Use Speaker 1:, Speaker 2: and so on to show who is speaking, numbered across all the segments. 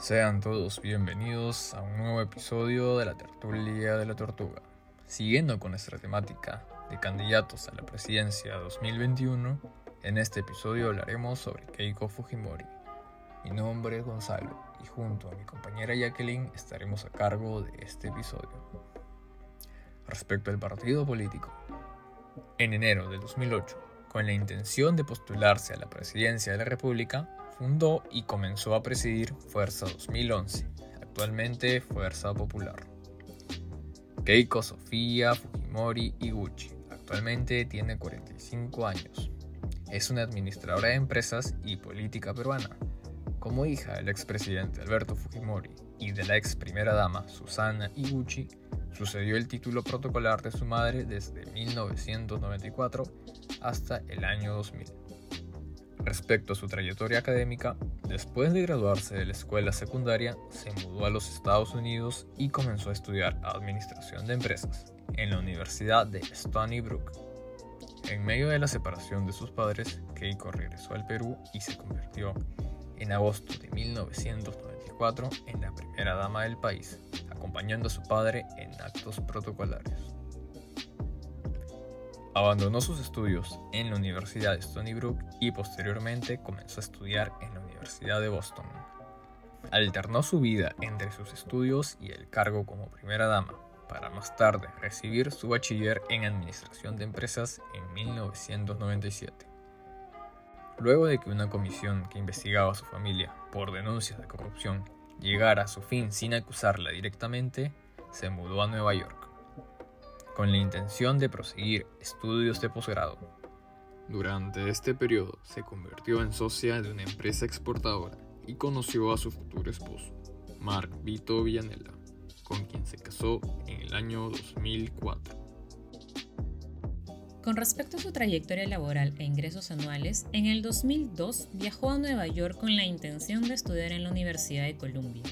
Speaker 1: Sean todos bienvenidos a un nuevo episodio de la tertulia de la tortuga. Siguiendo con nuestra temática de candidatos a la presidencia 2021, en este episodio hablaremos sobre Keiko Fujimori. Mi nombre es Gonzalo y junto a mi compañera Jacqueline estaremos a cargo de este episodio. Respecto al partido político, en enero de 2008, con la intención de postularse a la presidencia de la República, fundó y comenzó a presidir Fuerza 2011, actualmente Fuerza Popular. Keiko Sofía Fujimori Iguchi, actualmente tiene 45 años. Es una administradora de empresas y política peruana. Como hija del expresidente Alberto Fujimori y de la ex primera dama Susana Iguchi, sucedió el título protocolar de su madre desde 1994 hasta el año 2000. Respecto a su trayectoria académica, después de graduarse de la escuela secundaria, se mudó a los Estados Unidos y comenzó a estudiar Administración de Empresas en la Universidad de Stony Brook. En medio de la separación de sus padres, Keiko regresó al Perú y se convirtió en agosto de 1994 en la primera dama del país, acompañando a su padre en actos protocolarios. Abandonó sus estudios en la Universidad de Stony Brook y posteriormente comenzó a estudiar en la Universidad de Boston. Alternó su vida entre sus estudios y el cargo como primera dama, para más tarde recibir su bachiller en Administración de Empresas en 1997. Luego de que una comisión que investigaba a su familia por denuncias de corrupción llegara a su fin sin acusarla directamente, se mudó a Nueva York con la intención de proseguir estudios de posgrado. Durante este periodo se convirtió en socia de una empresa exportadora y conoció a su futuro esposo, Mark Vito Villanella, con quien se casó en el año 2004.
Speaker 2: Con respecto a su trayectoria laboral e ingresos anuales, en el 2002 viajó a Nueva York con la intención de estudiar en la Universidad de Columbia.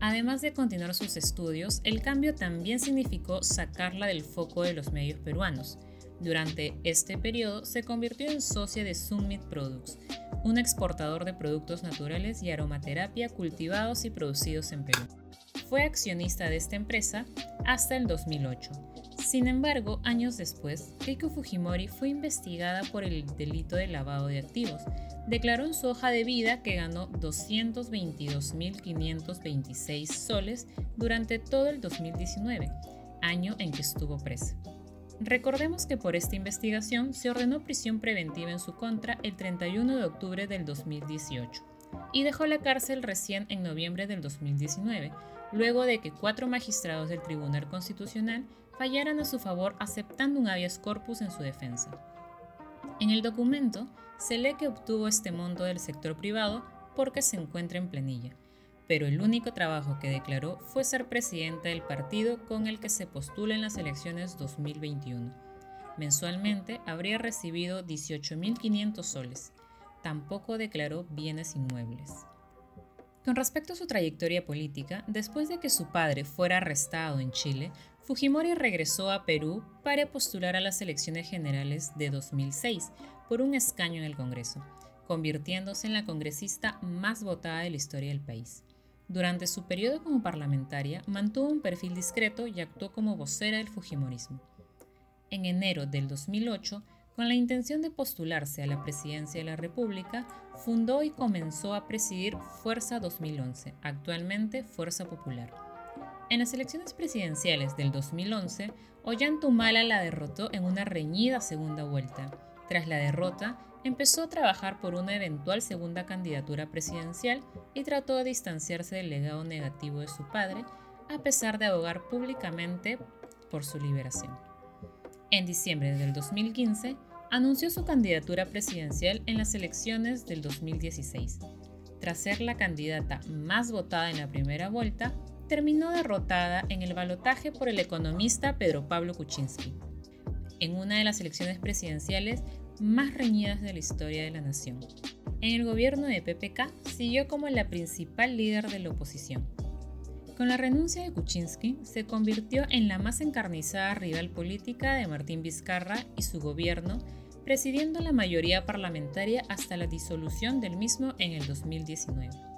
Speaker 2: Además de continuar sus estudios, el cambio también significó sacarla del foco de los medios peruanos. Durante este periodo se convirtió en socia de Summit Products, un exportador de productos naturales y aromaterapia cultivados y producidos en Perú. Fue accionista de esta empresa hasta el 2008. Sin embargo, años después, Keiko Fujimori fue investigada por el delito de lavado de activos, declaró en su hoja de vida que ganó 222.526 soles durante todo el 2019, año en que estuvo presa. Recordemos que por esta investigación se ordenó prisión preventiva en su contra el 31 de octubre del 2018 y dejó la cárcel recién en noviembre del 2019, luego de que cuatro magistrados del Tribunal Constitucional fallaran a su favor aceptando un habeas corpus en su defensa. En el documento se lee que obtuvo este monto del sector privado porque se encuentra en planilla, pero el único trabajo que declaró fue ser presidenta del partido con el que se postula en las elecciones 2021. Mensualmente habría recibido 18.500 soles. Tampoco declaró bienes inmuebles. Con respecto a su trayectoria política, después de que su padre fuera arrestado en Chile, Fujimori regresó a Perú para postular a las elecciones generales de 2006 por un escaño en el Congreso, convirtiéndose en la congresista más votada de la historia del país. Durante su periodo como parlamentaria mantuvo un perfil discreto y actuó como vocera del Fujimorismo. En enero del 2008, con la intención de postularse a la presidencia de la República, fundó y comenzó a presidir Fuerza 2011, actualmente Fuerza Popular. En las elecciones presidenciales del 2011, Ollantumala la derrotó en una reñida segunda vuelta. Tras la derrota, empezó a trabajar por una eventual segunda candidatura presidencial y trató de distanciarse del legado negativo de su padre, a pesar de abogar públicamente por su liberación. En diciembre del 2015, anunció su candidatura presidencial en las elecciones del 2016. Tras ser la candidata más votada en la primera vuelta, terminó derrotada en el balotaje por el economista Pedro Pablo Kuczynski, en una de las elecciones presidenciales más reñidas de la historia de la nación. En el gobierno de PPK siguió como la principal líder de la oposición. Con la renuncia de Kuczynski, se convirtió en la más encarnizada rival política de Martín Vizcarra y su gobierno, presidiendo la mayoría parlamentaria hasta la disolución del mismo en el 2019.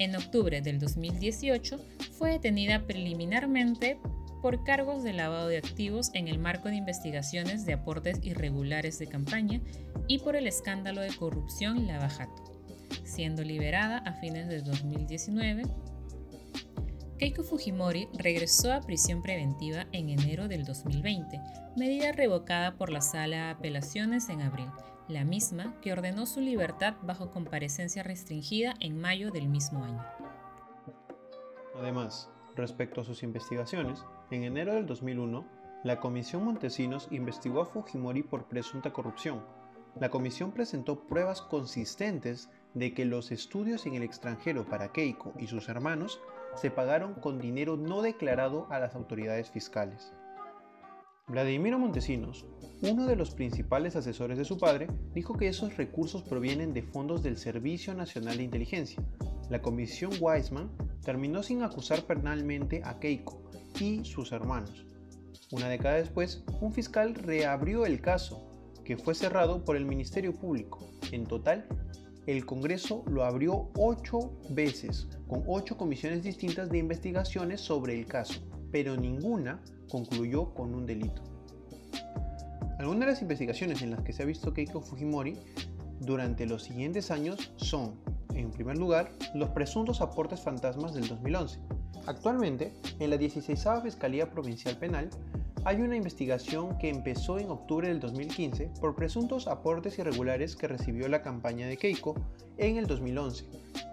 Speaker 2: En octubre del 2018 fue detenida preliminarmente por cargos de lavado de activos en el marco de investigaciones de aportes irregulares de campaña y por el escándalo de corrupción Lavajato, siendo liberada a fines de 2019. Keiko Fujimori regresó a prisión preventiva en enero del 2020, medida revocada por la Sala de Apelaciones en abril, la misma que ordenó su libertad bajo comparecencia restringida en mayo del mismo año.
Speaker 3: Además, respecto a sus investigaciones, en enero del 2001, la Comisión Montesinos investigó a Fujimori por presunta corrupción. La comisión presentó pruebas consistentes de que los estudios en el extranjero para Keiko y sus hermanos se pagaron con dinero no declarado a las autoridades fiscales. Vladimiro Montesinos, uno de los principales asesores de su padre, dijo que esos recursos provienen de fondos del Servicio Nacional de Inteligencia. La comisión Weizmann terminó sin acusar penalmente a Keiko, y sus hermanos. Una década después, un fiscal reabrió el caso, que fue cerrado por el Ministerio Público. En total, el Congreso lo abrió ocho veces, con ocho comisiones distintas de investigaciones sobre el caso, pero ninguna concluyó con un delito. Algunas de las investigaciones en las que se ha visto Keiko Fujimori durante los siguientes años son, en primer lugar, los presuntos aportes fantasmas del 2011, Actualmente, en la 16 Fiscalía Provincial Penal, hay una investigación que empezó en octubre del 2015 por presuntos aportes irregulares que recibió la campaña de Keiko en el 2011,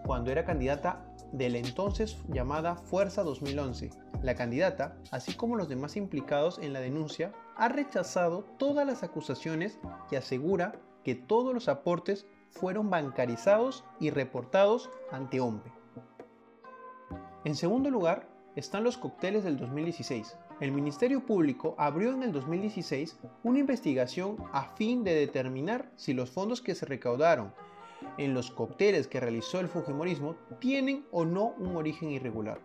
Speaker 3: cuando era candidata de la entonces llamada Fuerza 2011. La candidata, así como los demás implicados en la denuncia, ha rechazado todas las acusaciones y asegura que todos los aportes fueron bancarizados y reportados ante OMPE. En segundo lugar, están los cócteles del 2016. El Ministerio Público abrió en el 2016 una investigación a fin de determinar si los fondos que se recaudaron en los cócteles que realizó el Fujimorismo tienen o no un origen irregular.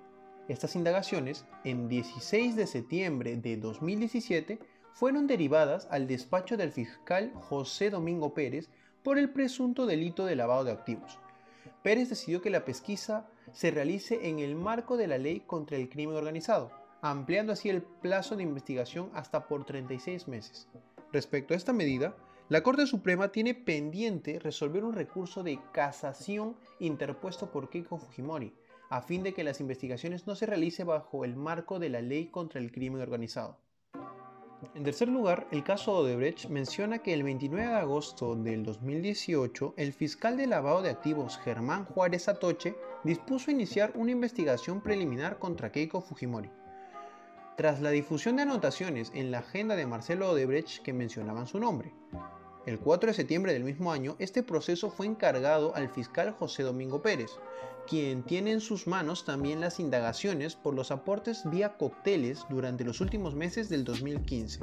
Speaker 3: Estas indagaciones, en 16 de septiembre de 2017, fueron derivadas al despacho del fiscal José Domingo Pérez por el presunto delito de lavado de activos. Pérez decidió que la pesquisa se realice en el marco de la ley contra el crimen organizado, ampliando así el plazo de investigación hasta por 36 meses. Respecto a esta medida, la Corte Suprema tiene pendiente resolver un recurso de casación interpuesto por Keiko Fujimori, a fin de que las investigaciones no se realicen bajo el marco de la ley contra el crimen organizado. En tercer lugar, el caso Odebrecht menciona que el 29 de agosto del 2018, el fiscal de lavado de activos Germán Juárez Atoche dispuso iniciar una investigación preliminar contra Keiko Fujimori. Tras la difusión de anotaciones en la agenda de Marcelo Odebrecht que mencionaban su nombre, el 4 de septiembre del mismo año, este proceso fue encargado al fiscal José Domingo Pérez, quien tiene en sus manos también las indagaciones por los aportes vía cócteles durante los últimos meses del 2015.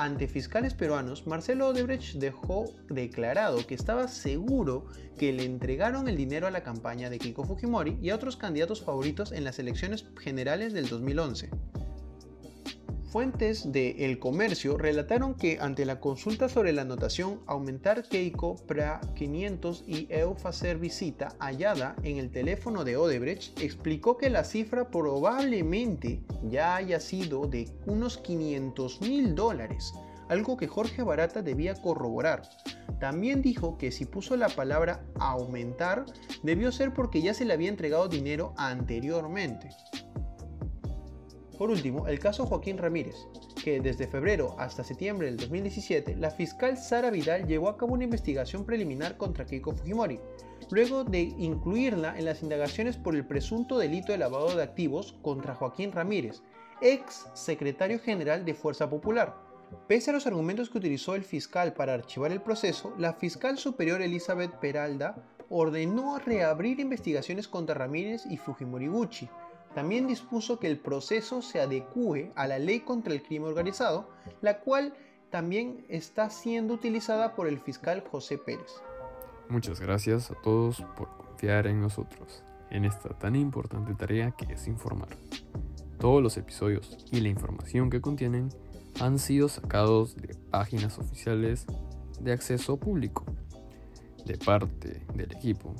Speaker 3: Ante fiscales peruanos, Marcelo Odebrecht dejó declarado que estaba seguro que le entregaron el dinero a la campaña de Kiko Fujimori y a otros candidatos favoritos en las elecciones generales del 2011. Fuentes de El Comercio relataron que ante la consulta sobre la anotación aumentar Keiko para 500 y Eufacer visita hallada en el teléfono de Odebrecht, explicó que la cifra probablemente ya haya sido de unos 500 mil dólares, algo que Jorge Barata debía corroborar. También dijo que si puso la palabra aumentar, debió ser porque ya se le había entregado dinero anteriormente. Por último, el caso Joaquín Ramírez, que desde febrero hasta septiembre del 2017, la fiscal Sara Vidal llevó a cabo una investigación preliminar contra Keiko Fujimori, luego de incluirla en las indagaciones por el presunto delito de lavado de activos contra Joaquín Ramírez, ex secretario general de Fuerza Popular. Pese a los argumentos que utilizó el fiscal para archivar el proceso, la fiscal superior Elizabeth Peralda ordenó reabrir investigaciones contra Ramírez y Fujimori Gucci, también dispuso que el proceso se adecue a la ley contra el crimen organizado, la cual también está siendo utilizada por el fiscal José Pérez.
Speaker 1: Muchas gracias a todos por confiar en nosotros, en esta tan importante tarea que es informar. Todos los episodios y la información que contienen han sido sacados de páginas oficiales de acceso público, de parte del equipo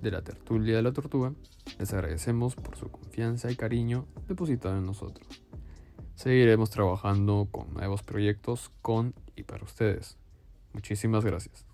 Speaker 1: de la tertulia de la tortuga, les agradecemos por su confianza y cariño depositado en nosotros. Seguiremos trabajando con nuevos proyectos con y para ustedes. Muchísimas gracias.